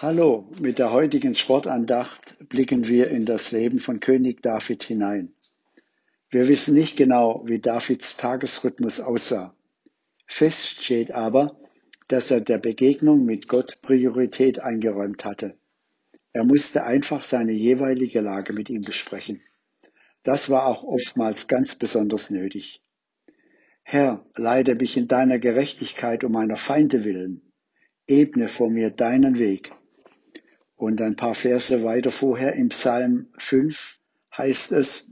Hallo, mit der heutigen Sportandacht blicken wir in das Leben von König David hinein. Wir wissen nicht genau, wie Davids Tagesrhythmus aussah. Fest steht aber, dass er der Begegnung mit Gott Priorität eingeräumt hatte. Er musste einfach seine jeweilige Lage mit ihm besprechen. Das war auch oftmals ganz besonders nötig. Herr, leide mich in deiner Gerechtigkeit um meiner Feinde willen. Ebne vor mir deinen Weg. Und ein paar Verse weiter vorher im Psalm 5 heißt es,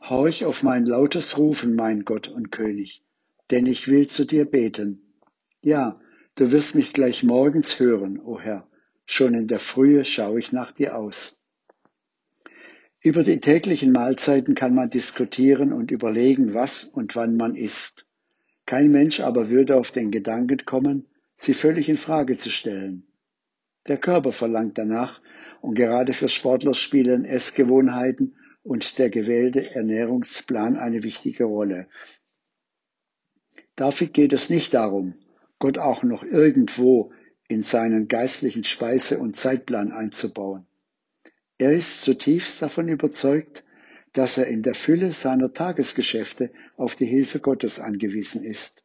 Horch auf mein lautes Rufen, mein Gott und König, denn ich will zu dir beten. Ja, du wirst mich gleich morgens hören, o Herr, schon in der Frühe schaue ich nach dir aus. Über die täglichen Mahlzeiten kann man diskutieren und überlegen, was und wann man isst. Kein Mensch aber würde auf den Gedanken kommen, sie völlig in Frage zu stellen. Der Körper verlangt danach und gerade für Sportler spielen Essgewohnheiten und der gewählte Ernährungsplan eine wichtige Rolle. Dafür geht es nicht darum, Gott auch noch irgendwo in seinen geistlichen Speise- und Zeitplan einzubauen. Er ist zutiefst davon überzeugt, dass er in der Fülle seiner Tagesgeschäfte auf die Hilfe Gottes angewiesen ist.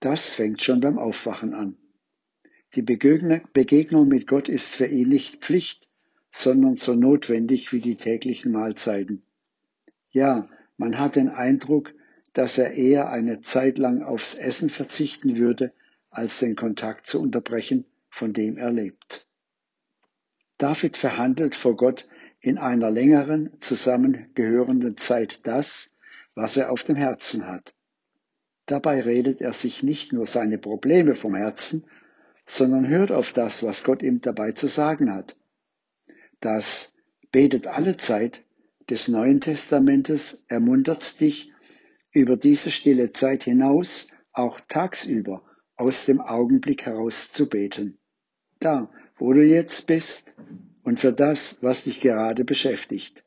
Das fängt schon beim Aufwachen an. Die Begegnung mit Gott ist für ihn nicht Pflicht, sondern so notwendig wie die täglichen Mahlzeiten. Ja, man hat den Eindruck, dass er eher eine Zeit lang aufs Essen verzichten würde, als den Kontakt zu unterbrechen, von dem er lebt. David verhandelt vor Gott in einer längeren zusammengehörenden Zeit das, was er auf dem Herzen hat. Dabei redet er sich nicht nur seine Probleme vom Herzen, sondern hört auf das, was Gott ihm dabei zu sagen hat. Das betet alle Zeit des Neuen Testamentes ermuntert dich, über diese stille Zeit hinaus auch tagsüber aus dem Augenblick heraus zu beten. Da, wo du jetzt bist und für das, was dich gerade beschäftigt.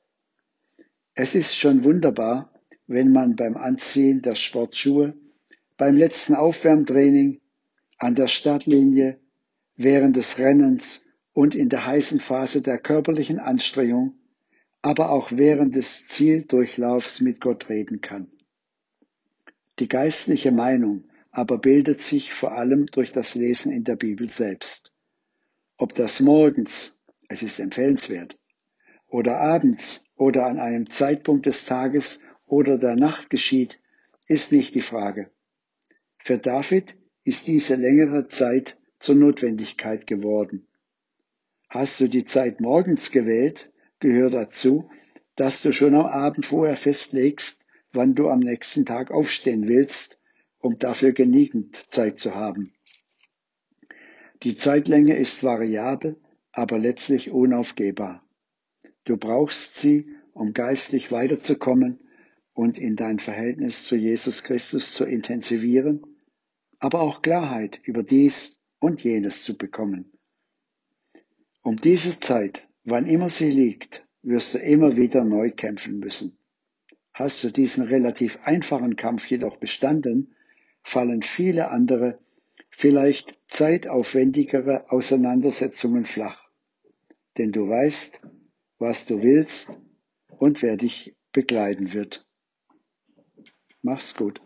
Es ist schon wunderbar, wenn man beim Anziehen der Sportschuhe, beim letzten Aufwärmtraining an der Startlinie, während des Rennens und in der heißen Phase der körperlichen Anstrengung, aber auch während des Zieldurchlaufs mit Gott reden kann. Die geistliche Meinung aber bildet sich vor allem durch das Lesen in der Bibel selbst. Ob das morgens, es ist empfehlenswert, oder abends oder an einem Zeitpunkt des Tages oder der Nacht geschieht, ist nicht die Frage. Für David ist diese längere Zeit zur Notwendigkeit geworden. Hast du die Zeit morgens gewählt, gehört dazu, dass du schon am Abend vorher festlegst, wann du am nächsten Tag aufstehen willst, um dafür genügend Zeit zu haben. Die Zeitlänge ist variabel, aber letztlich unaufgehbar. Du brauchst sie, um geistlich weiterzukommen und in dein Verhältnis zu Jesus Christus zu intensivieren aber auch Klarheit über dies und jenes zu bekommen. Um diese Zeit, wann immer sie liegt, wirst du immer wieder neu kämpfen müssen. Hast du diesen relativ einfachen Kampf jedoch bestanden, fallen viele andere, vielleicht zeitaufwendigere Auseinandersetzungen flach. Denn du weißt, was du willst und wer dich begleiten wird. Mach's gut.